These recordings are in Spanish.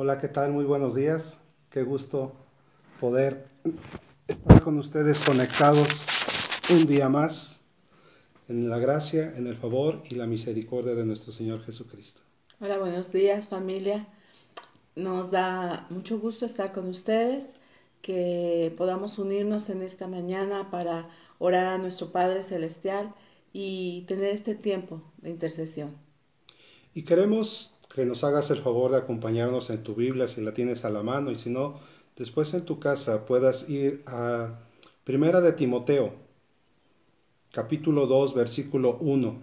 Hola, ¿qué tal? Muy buenos días. Qué gusto poder estar con ustedes conectados un día más en la gracia, en el favor y la misericordia de nuestro Señor Jesucristo. Hola, buenos días familia. Nos da mucho gusto estar con ustedes, que podamos unirnos en esta mañana para orar a nuestro Padre Celestial y tener este tiempo de intercesión. Y queremos que nos hagas el favor de acompañarnos en tu Biblia si la tienes a la mano y si no, después en tu casa puedas ir a Primera de Timoteo, capítulo 2, versículo 1.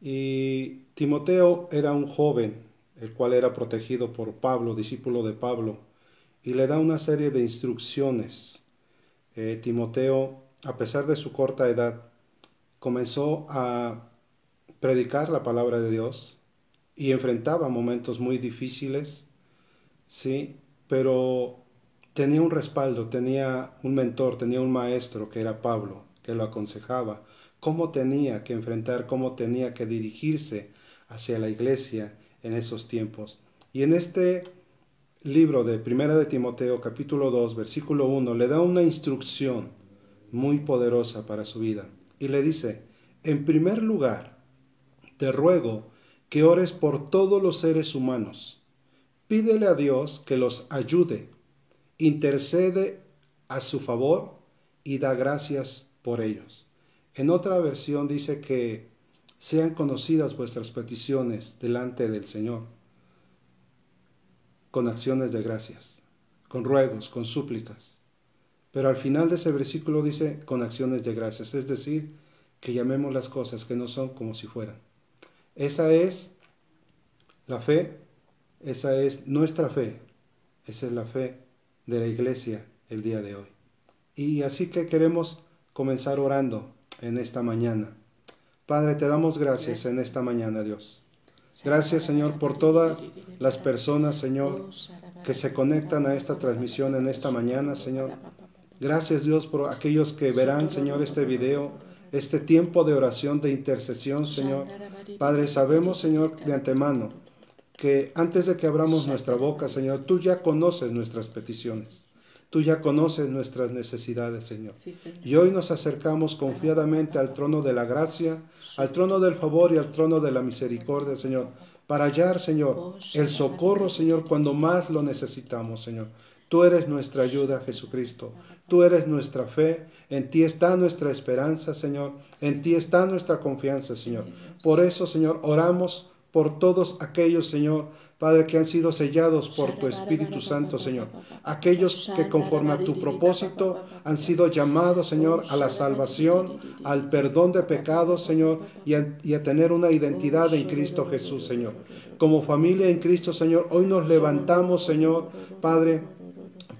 Y Timoteo era un joven, el cual era protegido por Pablo, discípulo de Pablo, y le da una serie de instrucciones. Eh, Timoteo, a pesar de su corta edad, comenzó a predicar la palabra de Dios, y enfrentaba momentos muy difíciles, sí, pero tenía un respaldo, tenía un mentor, tenía un maestro que era Pablo, que lo aconsejaba, cómo tenía que enfrentar, cómo tenía que dirigirse hacia la iglesia en esos tiempos. Y en este libro de Primera de Timoteo, capítulo 2, versículo 1, le da una instrucción muy poderosa para su vida. Y le dice, en primer lugar, te ruego que ores por todos los seres humanos. Pídele a Dios que los ayude, intercede a su favor y da gracias por ellos. En otra versión dice que sean conocidas vuestras peticiones delante del Señor con acciones de gracias, con ruegos, con súplicas. Pero al final de ese versículo dice con acciones de gracias, es decir, que llamemos las cosas que no son como si fueran. Esa es la fe, esa es nuestra fe, esa es la fe de la iglesia el día de hoy. Y así que queremos comenzar orando en esta mañana. Padre, te damos gracias en esta mañana, Dios. Gracias, Señor, por todas las personas, Señor, que se conectan a esta transmisión en esta mañana, Señor. Gracias, Dios, por aquellos que verán, Señor, este video este tiempo de oración, de intercesión, Señor. Padre, sabemos, Señor, de antemano, que antes de que abramos nuestra boca, Señor, tú ya conoces nuestras peticiones. Tú ya conoces nuestras necesidades, Señor. Y hoy nos acercamos confiadamente al trono de la gracia, al trono del favor y al trono de la misericordia, Señor, para hallar, Señor, el socorro, Señor, cuando más lo necesitamos, Señor. Tú eres nuestra ayuda, Jesucristo. Tú eres nuestra fe. En ti está nuestra esperanza, Señor. En ti está nuestra confianza, Señor. Por eso, Señor, oramos por todos aquellos, Señor, Padre, que han sido sellados por tu Espíritu Santo, Señor. Aquellos que conforme a tu propósito han sido llamados, Señor, a la salvación, al perdón de pecados, Señor, y a, y a tener una identidad en Cristo Jesús, Señor. Como familia en Cristo, Señor, hoy nos levantamos, Señor, Padre,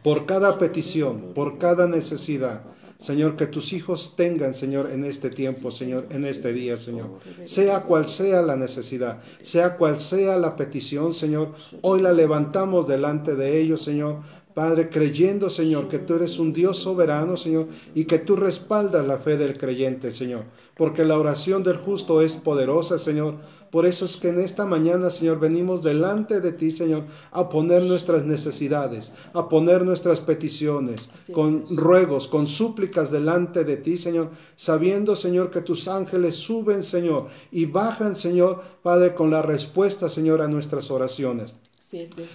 por cada petición, por cada necesidad. Señor, que tus hijos tengan, Señor, en este tiempo, Señor, en este día, Señor. Sea cual sea la necesidad, sea cual sea la petición, Señor, hoy la levantamos delante de ellos, Señor, Padre, creyendo, Señor, que tú eres un Dios soberano, Señor, y que tú respaldas la fe del creyente, Señor, porque la oración del justo es poderosa, Señor. Por eso es que en esta mañana, Señor, venimos delante de ti, Señor, a poner nuestras necesidades, a poner nuestras peticiones, con ruegos, con súplicas delante de ti, Señor, sabiendo, Señor, que tus ángeles suben, Señor, y bajan, Señor, Padre, con la respuesta, Señor, a nuestras oraciones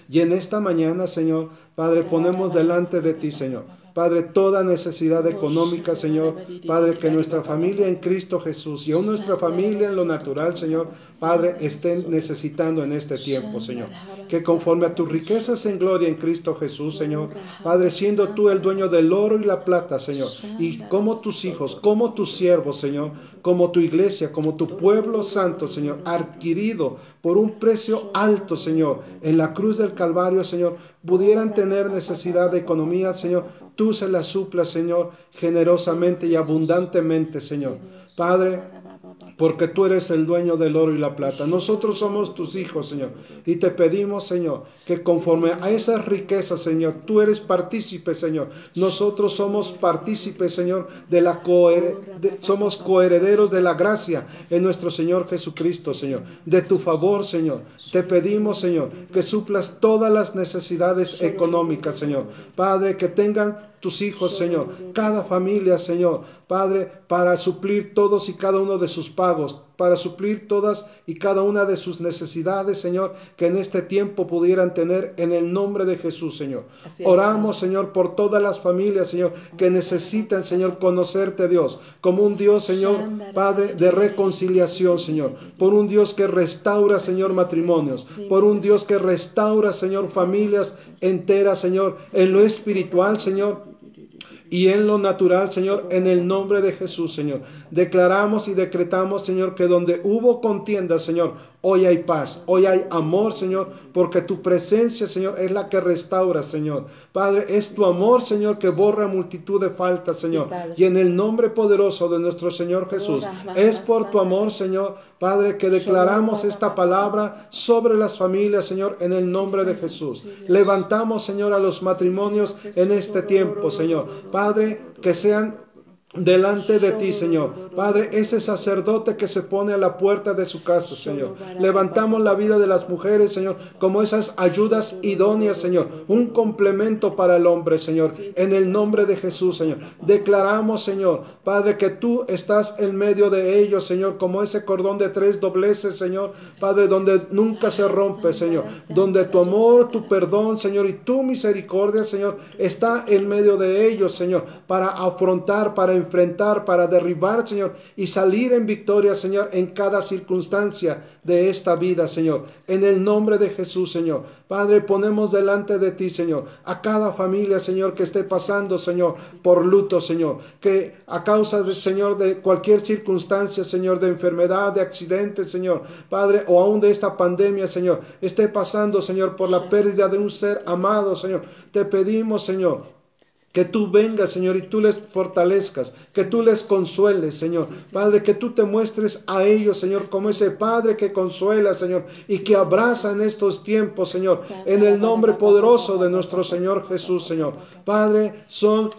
y en esta mañana, Señor, Padre, ponemos delante de ti, Señor. Padre, toda necesidad económica, Señor. Padre, que nuestra familia en Cristo Jesús y aún nuestra familia en lo natural, Señor, Padre, estén necesitando en este tiempo, Señor. Que conforme a tus riquezas en gloria en Cristo Jesús, Señor, Padre, siendo tú el dueño del oro y la plata, Señor, y como tus hijos, como tus siervos, Señor, como tu iglesia, como tu pueblo santo, Señor, adquirido por un precio alto, Señor, en la cruz del Calvario, Señor, pudieran tener necesidad de economía, Señor, tú se la suplas, Señor, generosamente y abundantemente, Señor. Padre, porque tú eres el dueño del oro y la plata. Nosotros somos tus hijos, Señor, y te pedimos, Señor, que conforme a esas riquezas, Señor, tú eres partícipe, Señor. Nosotros somos partícipes, Señor, de la somos coherederos de la gracia en nuestro Señor Jesucristo, Señor. De tu favor, Señor. Te pedimos, Señor, que suplas todas las necesidades económicas, Señor. Padre, que tengan tus hijos, Señor, cada familia, Señor, Padre, para suplir todos y cada uno de sus pagos, para suplir todas y cada una de sus necesidades, Señor, que en este tiempo pudieran tener en el nombre de Jesús, Señor. Oramos, Señor, por todas las familias, Señor, que necesitan, Señor, conocerte, Dios, como un Dios, Señor, Padre, de reconciliación, Señor, por un Dios que restaura, Señor, matrimonios, por un Dios que restaura, Señor, familias enteras, Señor, en lo espiritual, Señor, y en lo natural, Señor, en el nombre de Jesús, Señor. Declaramos y decretamos, Señor, que donde hubo contienda, Señor, hoy hay paz, hoy hay amor, Señor, porque tu presencia, Señor, es la que restaura, Señor. Padre, es tu amor, Señor, que borra multitud de faltas, Señor. y en el nombre poderoso de nuestro Señor Jesús, es por tu amor, Señor, Padre, que declaramos esta palabra sobre las familias, Señor, en el nombre de Jesús. Levantamos, Señor, a los matrimonios en este tiempo, Señor. Padre, que sean delante de ti, Señor. Padre, ese sacerdote que se pone a la puerta de su casa, Señor. Levantamos la vida de las mujeres, Señor, como esas ayudas idóneas, Señor. Un complemento para el hombre, Señor. En el nombre de Jesús, Señor. Declaramos, Señor, Padre, que tú estás en medio de ellos, Señor, como ese cordón de tres dobleces, Señor. Padre, donde nunca se rompe, Señor. Donde tu amor, tu perdón, Señor, y tu misericordia, Señor, está en medio de ellos, Señor, para afrontar, para enfrentar, para derribar, Señor, y salir en victoria, Señor, en cada circunstancia de esta vida, Señor. En el nombre de Jesús, Señor. Padre, ponemos delante de ti, Señor, a cada familia, Señor, que esté pasando, Señor, por luto, Señor, que a causa de, Señor, de cualquier circunstancia, Señor, de enfermedad, de accidente, Señor, Padre, o aún de esta pandemia, Señor, esté pasando, Señor, por la pérdida de un ser amado, Señor. Te pedimos, Señor, que tú vengas, Señor, y tú les fortalezcas, que tú les consueles, Señor. Padre, que tú te muestres a ellos, Señor, como ese Padre que consuela, Señor, y que abraza en estos tiempos, Señor, en el nombre poderoso de nuestro Señor Jesús, Señor. Padre, son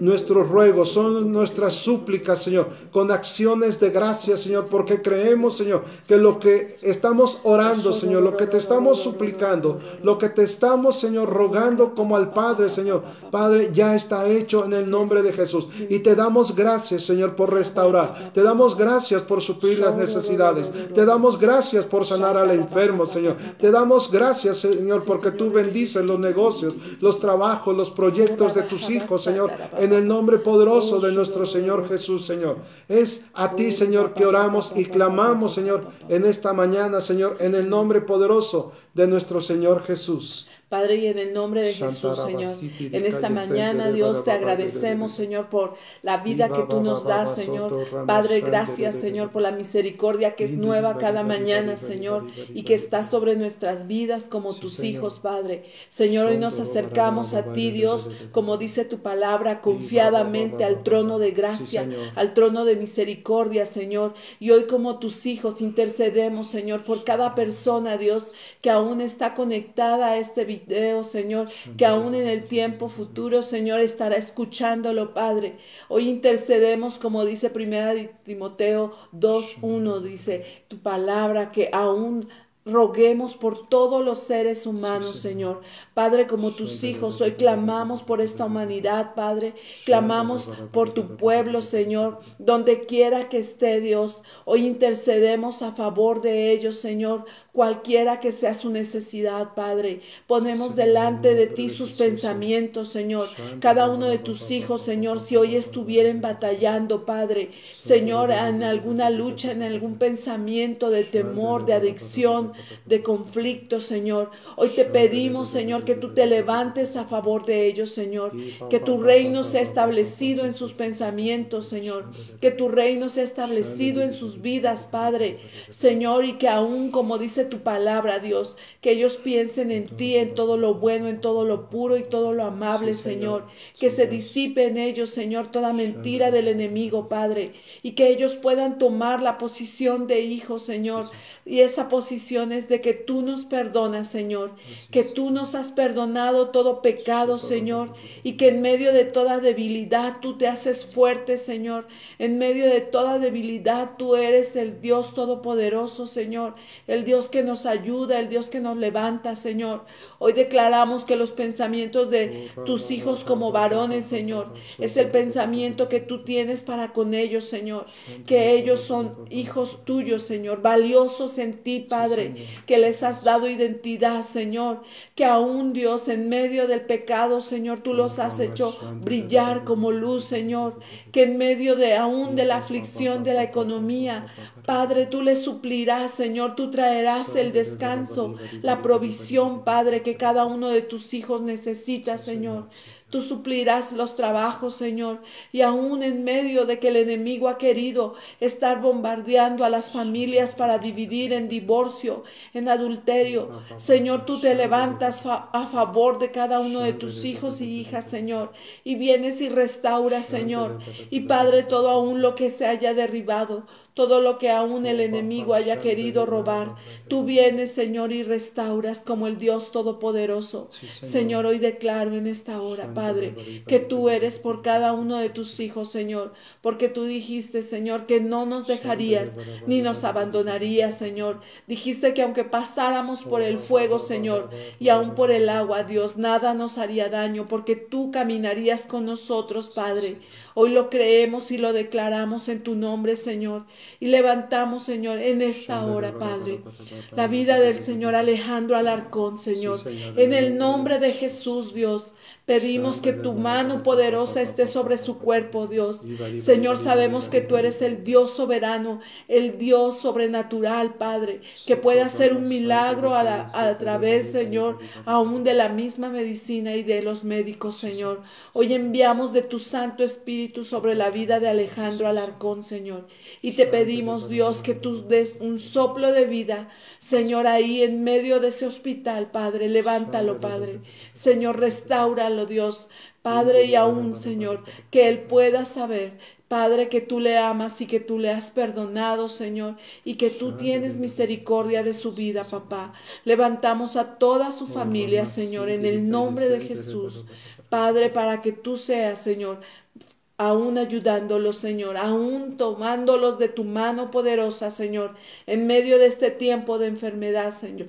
nuestros ruegos, son nuestras súplicas, Señor, con acciones de gracia, Señor, porque creemos, Señor, que lo que estamos orando, Señor, lo que te estamos suplicando, lo que te estamos, Señor, rogando como al Padre, Señor, Padre, ya está hecho en el nombre de Jesús. Y te damos gracias, Señor, por restaurar. Te damos gracias por suplir las necesidades. Te damos gracias por sanar al enfermo, Señor. Te damos gracias, Señor, porque tú bendices los negocios, los trabajos, los proyectos de tus hijos, Señor en el nombre poderoso de nuestro Señor Jesús, Señor. Es a ti, Señor, que oramos y clamamos, Señor, en esta mañana, Señor, en el nombre poderoso de nuestro Señor Jesús. Padre, y en el nombre de Jesús, Señor, en esta mañana, Dios, te agradecemos, Señor, por la vida que tú nos das, Señor. Padre, gracias, Señor, por la misericordia que es nueva cada mañana, Señor, y que está sobre nuestras vidas como tus hijos, Padre. Señor, hoy nos acercamos a ti, Dios, como dice tu palabra, confiadamente al trono de gracia, al trono de misericordia, Señor. Y hoy como tus hijos intercedemos, Señor, por cada persona, Dios, que aún está conectada a este Señor, que aún en el tiempo futuro, Señor, estará escuchándolo, Padre. Hoy intercedemos, como dice Primera Timoteo 2.1, dice tu palabra, que aún roguemos por todos los seres humanos, Señor. Padre, como tus hijos, hoy clamamos por esta humanidad, Padre. Clamamos por tu pueblo, Señor, donde quiera que esté Dios. Hoy intercedemos a favor de ellos, Señor, cualquiera que sea su necesidad, Padre. Ponemos delante de ti sus pensamientos, Señor. Cada uno de tus hijos, Señor, si hoy estuvieran batallando, Padre, Señor, en alguna lucha, en algún pensamiento de temor, de adicción, de conflicto, Señor. Hoy te pedimos, Señor, que tú te levantes a favor de ellos, Señor. Que tu reino sea establecido en sus pensamientos, Señor. Que tu reino sea establecido en sus vidas, Padre. Señor, y que aún, como dice tu palabra, Dios, que ellos piensen en ti, en todo lo bueno, en todo lo puro y todo lo amable, Señor. Que se disipe en ellos, Señor, toda mentira del enemigo, Padre, y que ellos puedan tomar la posición de hijos, Señor. Y esa posición es de que tú nos perdonas, Señor, que tú nos has perdonado todo pecado, Señor, y que en medio de toda debilidad tú te haces fuerte, Señor. En medio de toda debilidad tú eres el Dios todopoderoso, Señor, el Dios que nos ayuda, el Dios que nos levanta, Señor. Hoy declaramos que los pensamientos de tus hijos como varones, Señor, es el pensamiento que tú tienes para con ellos, Señor, que ellos son hijos tuyos, Señor, valiosos en ti, Padre, que les has dado identidad, Señor, que aún Dios en medio del pecado, Señor, tú los has hecho brillar como luz, Señor, que en medio de aún de la aflicción de la economía, Padre, tú les suplirás, Señor, tú traerás el descanso, la provisión, Padre, que cada uno de tus hijos necesita, Señor. Tú suplirás los trabajos, Señor, y aún en medio de que el enemigo ha querido estar bombardeando a las familias para dividir en divorcio, en adulterio, Señor, tú te levantas a favor de cada uno de tus hijos y hijas, Señor, y vienes y restauras, Señor, y Padre, todo aún lo que se haya derribado, todo lo que aún el enemigo haya querido robar. Tú vienes, Señor, y restauras como el Dios Todopoderoso. Señor, hoy declaro en esta hora, Padre, que tú eres por cada uno de tus hijos, Señor, porque tú dijiste, Señor, que no nos dejarías ni nos abandonarías, Señor. Dijiste que aunque pasáramos por el fuego, Señor, y aún por el agua, Dios, nada nos haría daño, porque tú caminarías con nosotros, Padre. Hoy lo creemos y lo declaramos en tu nombre, Señor. Y levantamos, Señor, en esta hora, Padre, la vida del Señor Alejandro Alarcón, Señor. En el nombre de Jesús, Dios. Pedimos que tu mano poderosa esté sobre su cuerpo, Dios. Señor, sabemos que tú eres el Dios soberano, el Dios sobrenatural, Padre, que puede hacer un milagro a, a través, Señor, aún de la misma medicina y de los médicos, Señor. Hoy enviamos de tu Santo Espíritu sobre la vida de Alejandro Alarcón, Señor. Y te pedimos, Dios, que tú des un soplo de vida, Señor, ahí en medio de ese hospital, Padre. Levántalo, Padre. Señor, restauralo Dios, Padre, y aún, Señor, que Él pueda saber Padre, que tú le amas y que tú le has perdonado, Señor, y que tú tienes misericordia de su vida, papá. Levantamos a toda su familia, Señor, en el nombre de Jesús. Padre, para que tú seas, Señor, aún ayudándolos, Señor, aún tomándolos de tu mano poderosa, Señor, en medio de este tiempo de enfermedad, Señor.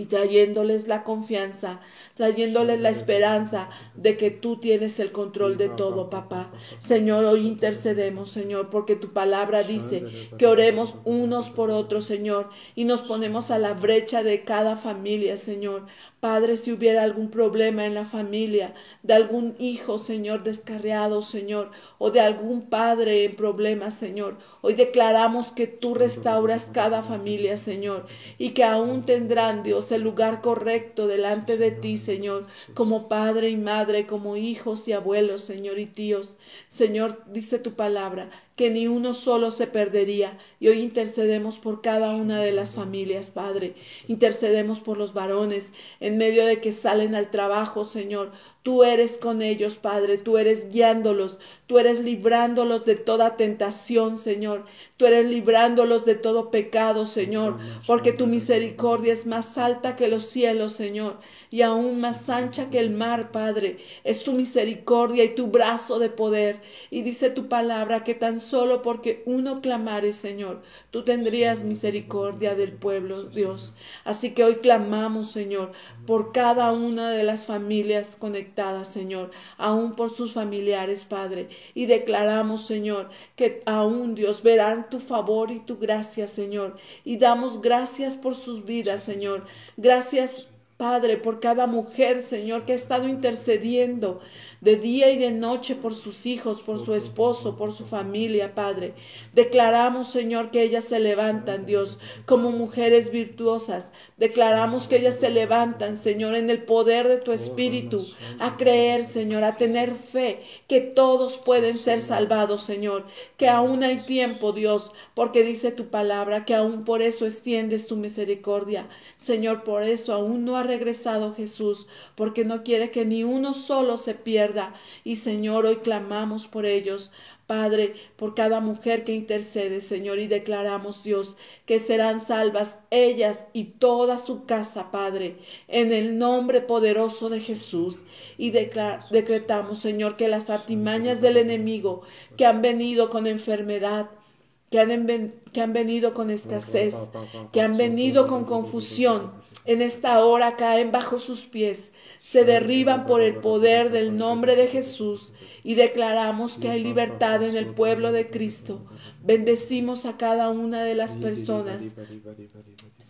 Y trayéndoles la confianza trayéndoles la esperanza de que tú tienes el control de todo, papá. Señor, hoy intercedemos, Señor, porque tu palabra dice que oremos unos por otros, Señor, y nos ponemos a la brecha de cada familia, Señor. Padre, si hubiera algún problema en la familia, de algún hijo, Señor, descarriado, Señor, o de algún padre en problemas, Señor, hoy declaramos que tú restauras cada familia, Señor, y que aún tendrán, El lugar correcto delante de ti, Señor, como padre y madre, como hijos y abuelos, Señor, y tíos. Señor, dice tu palabra, que ni uno solo se perdería. Y hoy intercedemos por cada una de las familias, Padre. Intercedemos por los varones en medio de que salen al trabajo, Señor. Tú eres con ellos, Padre, tú eres guiándolos, tú eres librándolos de toda tentación, Señor, tú eres librándolos de todo pecado, Señor, porque tu misericordia es más alta que los cielos, Señor, y aún más ancha que el mar, Padre. Es tu misericordia y tu brazo de poder. Y dice tu palabra que tan solo porque uno clamare, Señor, tú tendrías misericordia del pueblo, Dios. Así que hoy clamamos, Señor, por cada una de las familias conectadas, Señor, aún por sus familiares, Padre. Y declaramos, Señor, que aún, Dios, verán tu favor y tu gracia, Señor. Y damos gracias por sus vidas, Señor. Gracias Padre, por cada mujer, Señor, que ha estado intercediendo de día y de noche por sus hijos, por su esposo, por su familia, Padre. Declaramos, Señor, que ellas se levantan, Dios, como mujeres virtuosas. Declaramos que ellas se levantan, Señor, en el poder de tu Espíritu, a creer, Señor, a tener fe, que todos pueden ser salvados, Señor, que aún hay tiempo, Dios, porque dice tu palabra, que aún por eso extiendes tu misericordia. Señor, por eso aún no ha regresado Jesús, porque no quiere que ni uno solo se pierda. Y Señor, hoy clamamos por ellos. Padre, por cada mujer que intercede, Señor, y declaramos, Dios, que serán salvas ellas y toda su casa, Padre, en el nombre poderoso de Jesús. Y decretamos, Señor, que las artimañas del enemigo que han venido con enfermedad, que han, que han venido con escasez, que han venido con confusión, en esta hora caen bajo sus pies, se derriban por el poder del nombre de Jesús y declaramos que hay libertad en el pueblo de Cristo. Bendecimos a cada una de las personas,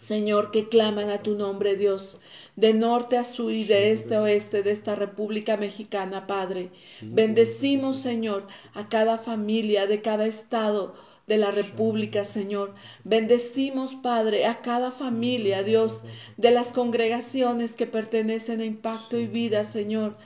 Señor, que claman a tu nombre, Dios, de norte a sur y de este a oeste de esta República Mexicana, Padre. Bendecimos, Señor, a cada familia de cada estado de la República, Señor. Bendecimos, Padre, a cada familia, Dios, de las congregaciones que pertenecen a Impacto y Vida, Señor.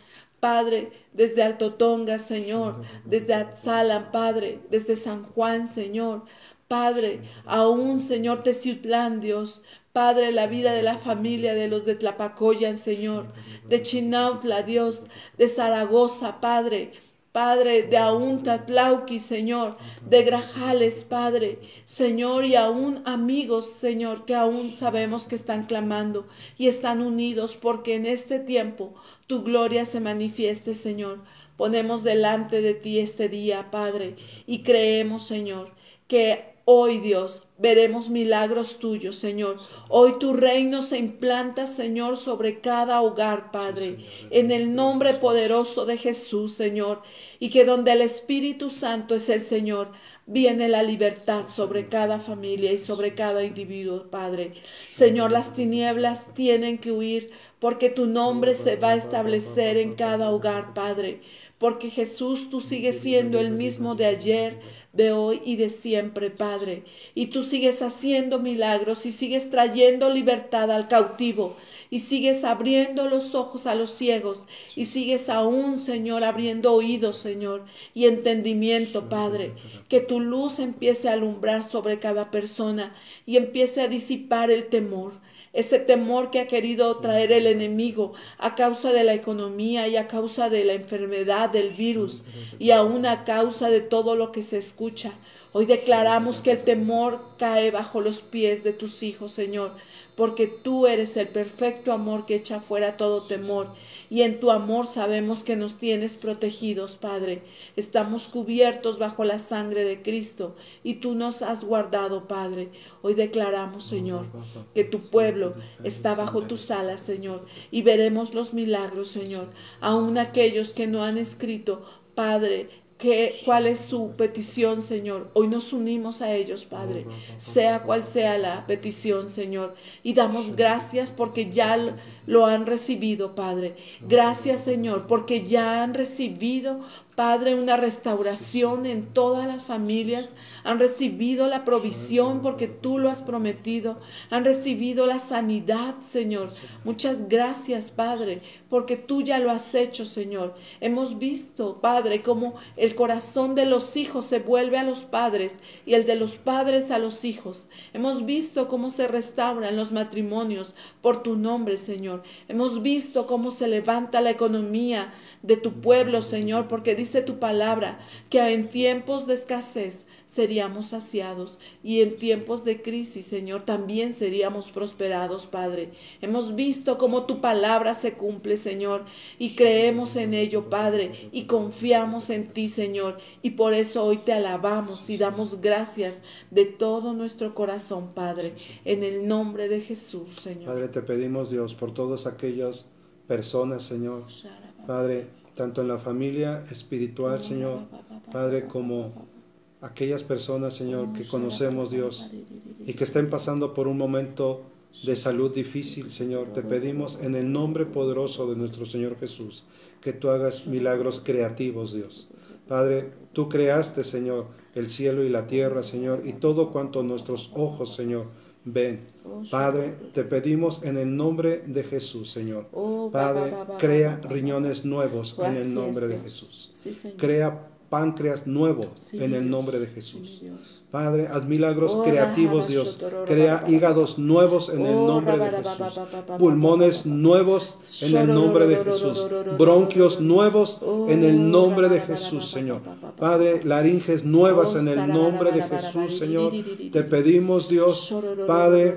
Padre, desde Alto Tonga, Señor, desde Atzalan, Padre, desde San Juan, Señor. Padre, aún, Señor, Teciutlán, Dios. Padre, la vida de la familia de los de Tlapacoyan, Señor, de Chinautla, Dios, de Zaragoza, Padre, Padre, de aún Tatlauqui, Señor, de Grajales, Padre, Señor, y aún amigos, Señor, que aún sabemos que están clamando y están unidos, porque en este tiempo tu gloria se manifieste, Señor. Ponemos delante de ti este día, Padre, y creemos, Señor, que Hoy, Dios, veremos milagros tuyos, Señor. Hoy tu reino se implanta, Señor, sobre cada hogar, Padre, en el nombre poderoso de Jesús, Señor. Y que donde el Espíritu Santo es el Señor, viene la libertad sobre cada familia y sobre cada individuo, Padre. Señor, las tinieblas tienen que huir porque tu nombre se va a establecer en cada hogar, Padre. Porque Jesús, tú sigues siendo el mismo de ayer, de hoy y de siempre, Padre. Y tú sigues haciendo milagros y sigues trayendo libertad al cautivo y sigues abriendo los ojos a los ciegos y sigues aún, Señor, abriendo oídos, Señor, y entendimiento, Padre. Que tu luz empiece a alumbrar sobre cada persona y empiece a disipar el temor ese temor que ha querido traer el enemigo a causa de la economía y a causa de la enfermedad del virus y aún a causa de todo lo que se escucha. Hoy declaramos que el temor cae bajo los pies de tus hijos, Señor, porque tú eres el perfecto amor que echa fuera todo temor y en tu amor sabemos que nos tienes protegidos, Padre. Estamos cubiertos bajo la sangre de Cristo y tú nos has guardado, Padre. Hoy declaramos, Señor, que tu pueblo está bajo tus alas, Señor, y veremos los milagros, Señor. Aún aquellos que no han escrito, Padre, cuál es su petición, Señor. Hoy nos unimos a ellos, Padre, sea cual sea la petición, Señor. Y damos gracias porque ya lo han recibido, Padre. Gracias, Señor, porque ya han recibido Padre, una restauración en todas las familias. Han recibido la provisión porque tú lo has prometido. Han recibido la sanidad, Señor. Muchas gracias, Padre, porque tú ya lo has hecho, Señor. Hemos visto, Padre, cómo el corazón de los hijos se vuelve a los padres y el de los padres a los hijos. Hemos visto cómo se restauran los matrimonios por tu nombre, Señor. Hemos visto cómo se levanta la economía de tu pueblo, Señor, porque dice tu palabra que en tiempos de escasez seríamos saciados y en tiempos de crisis, Señor, también seríamos prosperados, Padre. Hemos visto cómo tu palabra se cumple, Señor, y creemos en ello, Padre, y confiamos en ti, Señor, y por eso hoy te alabamos y damos gracias de todo nuestro corazón, Padre, en el nombre de Jesús, Señor. Padre, te pedimos, Dios, por todas aquellas personas, Señor, Padre, tanto en la familia espiritual, Señor, Padre, como aquellas personas, Señor, que conocemos, Dios, y que estén pasando por un momento de salud difícil, Señor, te pedimos en el nombre poderoso de nuestro Señor Jesús que tú hagas milagros creativos, Dios. Padre, tú creaste, Señor, el cielo y la tierra, Señor, y todo cuanto nuestros ojos, Señor, ven. Padre, te pedimos en el nombre de Jesús, Señor. Padre, crea riñones nuevos en el nombre de Jesús. Crea páncreas nuevo en el nombre de Jesús. Padre, haz milagros creativos, Dios. Crea hígados nuevos en el nombre de Jesús. Pulmones nuevos en el nombre de Jesús. Bronquios nuevos en el nombre de Jesús, Señor. Padre, laringes nuevas en el nombre de Jesús, Señor. Te pedimos, Dios, Padre,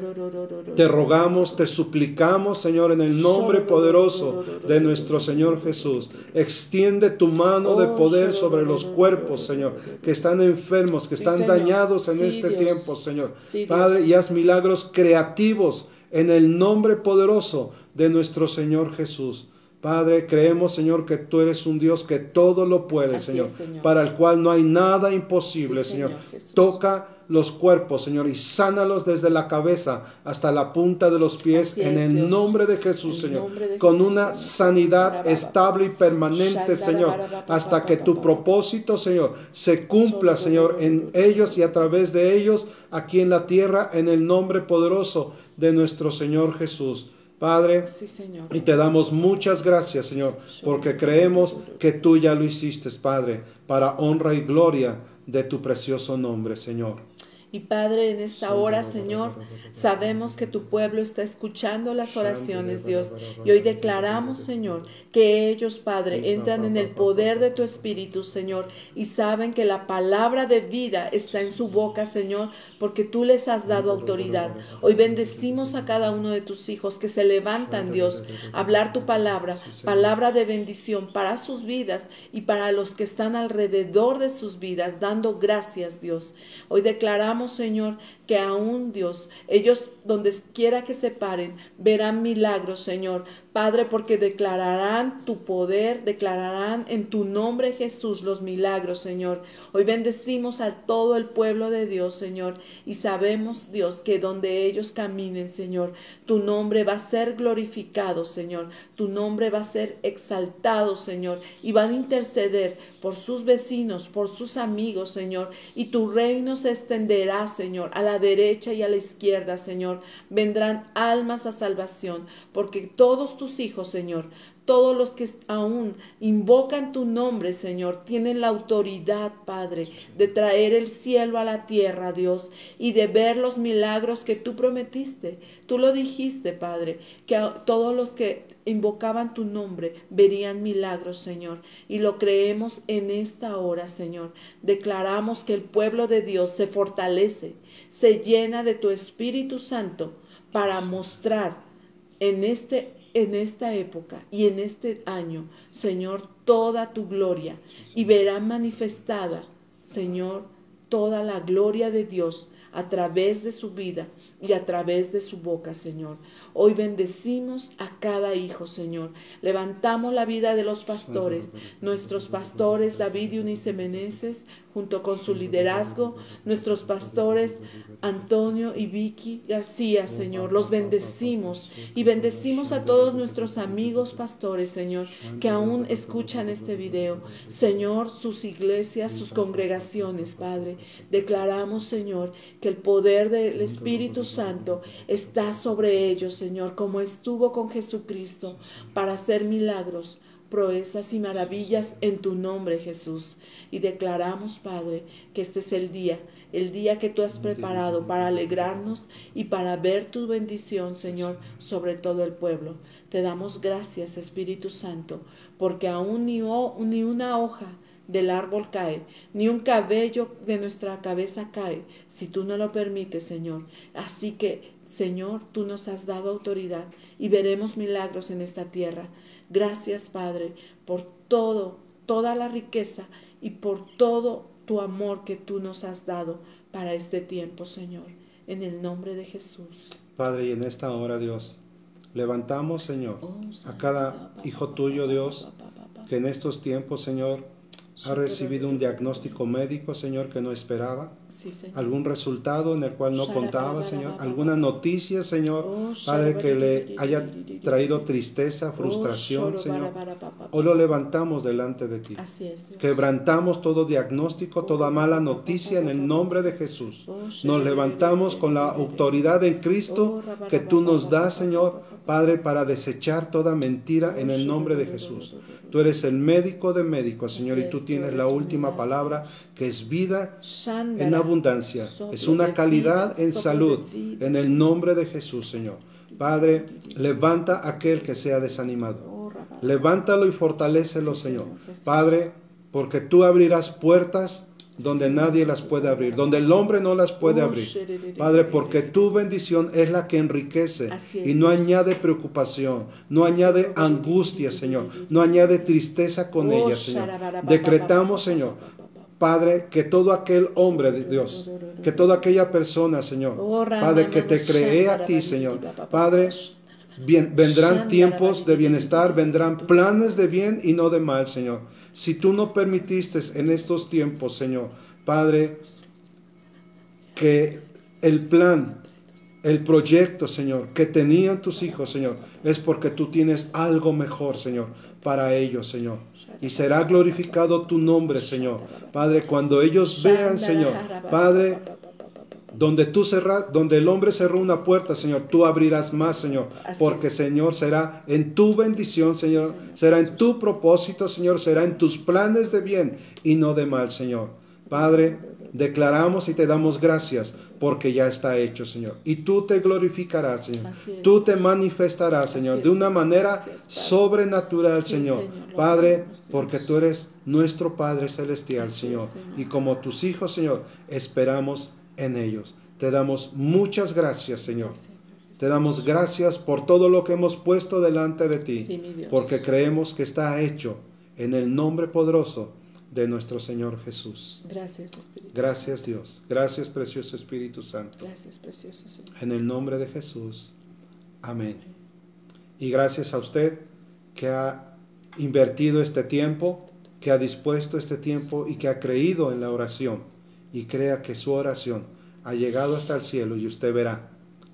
te rogamos, te suplicamos, Señor, en el nombre poderoso de nuestro Señor Jesús. Extiende tu mano de poder sobre los cuerpos, Señor, que están enfermos, que están dañados en este tiempo, Señor. Padre, y haz milagros creativos en el nombre poderoso de nuestro Señor Jesús. Padre, creemos, Señor, que tú eres un Dios que todo lo puede, Señor, para el cual no hay nada imposible, Señor. Toca los cuerpos, Señor, y sánalos desde la cabeza hasta la punta de los pies en el nombre de Jesús, Señor, con una sanidad estable y permanente, Señor, hasta que tu propósito, Señor, se cumpla, Señor, en ellos y a través de ellos aquí en la tierra, en el nombre poderoso de nuestro Señor Jesús. Padre, y te damos muchas gracias, Señor, porque creemos que tú ya lo hiciste, Padre, para honra y gloria de tu precioso nombre, Señor. Y Padre, en esta hora, Señor, sabemos que tu pueblo está escuchando las oraciones, Dios. Y hoy declaramos, Señor, que ellos, Padre, entran en el poder de tu Espíritu, Señor, y saben que la palabra de vida está en su boca, Señor, porque tú les has dado autoridad. Hoy bendecimos a cada uno de tus hijos que se levantan, Dios, a hablar tu palabra, palabra de bendición para sus vidas y para los que están alrededor de sus vidas, dando gracias, Dios. Hoy declaramos Señor, que aún Dios, ellos donde quiera que se paren, verán milagros, Señor. Padre, porque declararán tu poder, declararán en tu nombre Jesús los milagros, Señor. Hoy bendecimos a todo el pueblo de Dios, Señor, y sabemos, Dios, que donde ellos caminen, Señor, tu nombre va a ser glorificado, Señor. Tu nombre va a ser exaltado, Señor, y van a interceder por sus vecinos, por sus amigos, Señor, y tu reino se extenderá, Señor, a la derecha y a la izquierda, Señor. Vendrán almas a salvación, porque todos tus hijos, Señor, todos los que aún invocan tu nombre, Señor, tienen la autoridad, Padre, de traer el cielo a la tierra, Dios, y de ver los milagros que tú prometiste. Tú lo dijiste, Padre, que todos los que invocaban tu nombre verían milagros, Señor. Y lo creemos en esta hora, Señor. Declaramos que el pueblo de Dios se fortalece, se llena de tu Espíritu Santo para mostrar en este en esta época y en este año, Señor, toda tu gloria y verá manifestada, Señor, toda la gloria de Dios a través de su vida y a través de su boca, Señor. Hoy bendecimos a cada hijo, Señor. Levantamos la vida de los pastores, nuestros pastores David y Unice Meneses, junto con su liderazgo, nuestros pastores Antonio y Vicky García, Señor. Los bendecimos y bendecimos a todos nuestros amigos pastores, Señor, que aún escuchan este video. Señor, sus iglesias, sus congregaciones, Padre. Declaramos, Señor, que el poder del Espíritu Santo está sobre ellos, Señor, como estuvo con Jesucristo, para hacer milagros proezas y maravillas en tu nombre, Jesús. Y declaramos, Padre, que este es el día, el día que tú has preparado para alegrarnos y para ver tu bendición, Señor, sobre todo el pueblo. Te damos gracias, Espíritu Santo, porque aún ni, ni una hoja del árbol cae, ni un cabello de nuestra cabeza cae, si tú no lo permites, Señor. Así que, Señor, tú nos has dado autoridad y veremos milagros en esta tierra. Gracias, Padre, por todo, toda la riqueza y por todo tu amor que tú nos has dado para este tiempo, Señor. En el nombre de Jesús. Padre, y en esta hora, Dios, levantamos, Señor, oh, a cada hijo tuyo, Dios, que en estos tiempos, Señor, ha recibido un diagnóstico médico, Señor, que no esperaba, Sí, Señor. algún resultado en el cual no contaba, Señor, alguna noticia, Señor, Oh, Padre, que le haya traído tristeza, frustración, Oh, Señor. shorobarabarapapa. Hoy lo levantamos delante de ti. Así es, Dios. Quebrantamos todo diagnóstico, toda mala noticia en el nombre de Jesús. Nos levantamos con la autoridad en Cristo que tú nos das, Señor, Padre, para desechar toda mentira en el nombre de Jesús. Tú eres el médico de médicos, Señor, y tú tienes la última palabra que es vida en abundancia. Es una calidad en salud en el nombre de Jesús, Señor. Padre, levanta a aquel que sea desanimado. Levántalo y fortalécelo, Sí, Señor. Padre, porque tú abrirás puertas donde nadie las puede abrir, donde el hombre no las puede Oh, abrir. Padre, porque tu bendición es la que enriquece y no añade preocupación, no añade angustia, Señor, no añade tristeza con Oh, ella, Señor. Decretamos, Señor, Padre, que todo aquel hombre de Dios, que toda aquella persona, Señor, Oh, Padre, que te cree a ti, Señor, Padre, Bien, vendrán tiempos de bienestar, vendrán planes de bien y no de mal, Señor. Si tú no permitiste en estos tiempos, Señor, Padre, que el plan, el proyecto, Señor, que tenían tus hijos, Señor, es porque tú tienes algo mejor, Señor, para ellos, Señor. Y será glorificado tu nombre, Señor. Padre, cuando ellos vean, Señor, Padre, donde tú cerras, donde el hombre cerró una puerta, Señor, tú abrirás más, Señor, Así porque es. Señor será en tu bendición, Señor, será en tu propósito, Señor, será en tus planes de bien y no de mal, Señor. Padre, declaramos y te damos gracias porque ya está hecho, Señor. Y tú te glorificarás, Señor. Tú te manifestarás, Señor, de una manera es, sobrenatural, Sí, Señor. Padre, porque tú eres nuestro Padre celestial, Señor. es, Señor. Y como tus hijos, Señor, esperamos en ellos. Te damos muchas gracias, Señor. Sí. Te damos gracias por todo lo que hemos puesto delante de ti, Sí, porque creemos que está hecho en el nombre poderoso de nuestro Señor Jesús. Gracias, Espíritu. Gracias Dios, gracias precioso Espíritu Santo. Gracias, precioso Señor. En el nombre de Jesús. Amén. Y gracias a usted que ha invertido este tiempo, que ha dispuesto este tiempo y que ha creído en la oración. Y crea que su oración ha llegado hasta el cielo y usted verá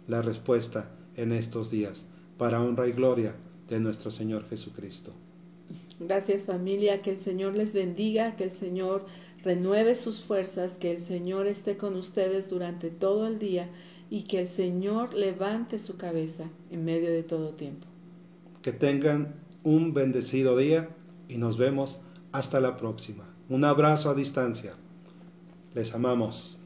la respuesta en estos días para honra y gloria de nuestro Señor Jesucristo. Gracias familia, que el Señor les bendiga, que el Señor renueve sus fuerzas, que el Señor esté con ustedes durante todo el día y que el Señor levante su cabeza en medio de todo tiempo. Que tengan un bendecido día y nos vemos hasta la próxima. Un abrazo a distancia. Les amamos.